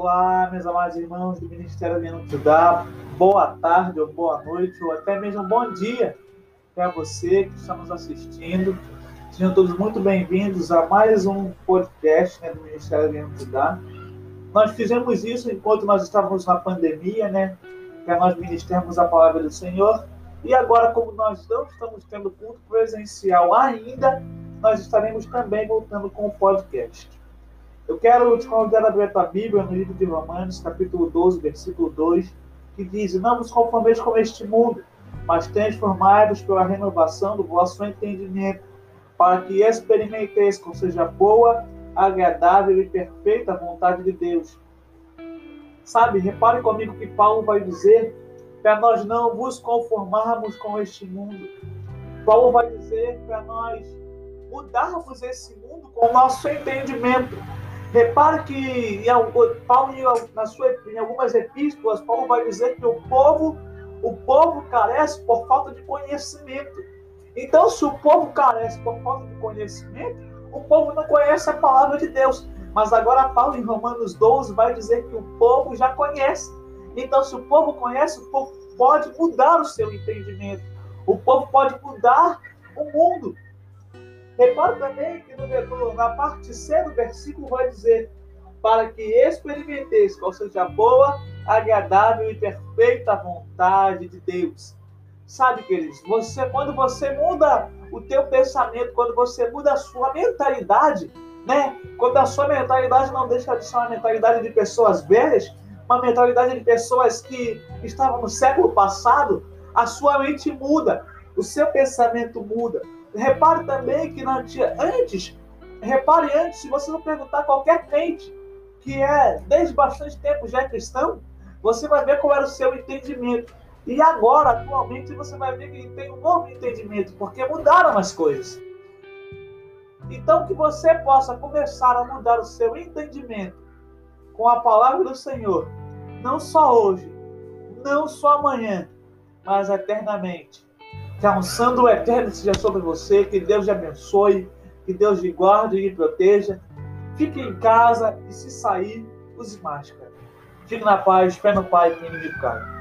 olá, meus amados irmãos do Ministério Aliano Judá. Boa tarde, ou boa noite, ou até mesmo bom dia para você que está nos assistindo. Sejam todos muito bem-vindos a mais um podcast né, do Ministério Aliano Judá. Nós fizemos isso enquanto nós estávamos na pandemia, né? Para nós ministrarmos a palavra do Senhor. E agora, como nós não estamos tendo culto presencial ainda, nós estaremos também voltando com o podcast. Eu quero te convidar a abrir a Bíblia no livro de Romanos, capítulo 12, versículo 2, que diz: Não vos conformeis com este mundo, mas transformai-vos pela renovação do vosso entendimento, para que experimenteis com seja boa, agradável e perfeita a vontade de Deus. Sabe, repare comigo que Paulo vai dizer para nós não vos conformarmos com este mundo. Paulo vai dizer para nós mudarmos esse mundo com o nosso entendimento. Repare que em, Paulo, na sua, em algumas epístolas, Paulo vai dizer que o povo, o povo carece por falta de conhecimento. Então, se o povo carece por falta de conhecimento, o povo não conhece a palavra de Deus. Mas agora Paulo, em Romanos 12, vai dizer que o povo já conhece. Então, se o povo conhece, o povo pode mudar o seu entendimento. O povo pode mudar o mundo. Repare também que no, na parte C do versículo vai dizer: para que experimenteis qual seja boa, agradável e perfeita vontade de Deus. Sabe, queridos, você quando você muda o teu pensamento, quando você muda a sua mentalidade, né? Quando a sua mentalidade não deixa de ser uma mentalidade de pessoas velhas, uma mentalidade de pessoas que estavam no século passado, a sua mente muda, o seu pensamento muda. Repare também que antes, repare antes, se você não perguntar qualquer crente que é desde bastante tempo já é cristão, você vai ver qual era o seu entendimento. E agora, atualmente, você vai ver que tem um novo entendimento, porque mudaram as coisas. Então, que você possa começar a mudar o seu entendimento com a palavra do Senhor, não só hoje, não só amanhã, mas eternamente. Que a unção do Eterno seja sobre você, que Deus te abençoe, que Deus lhe guarde e lhe proteja. Fique em casa e se sair, use máscara. Fique na paz, pé no Pai, que inimigo cai.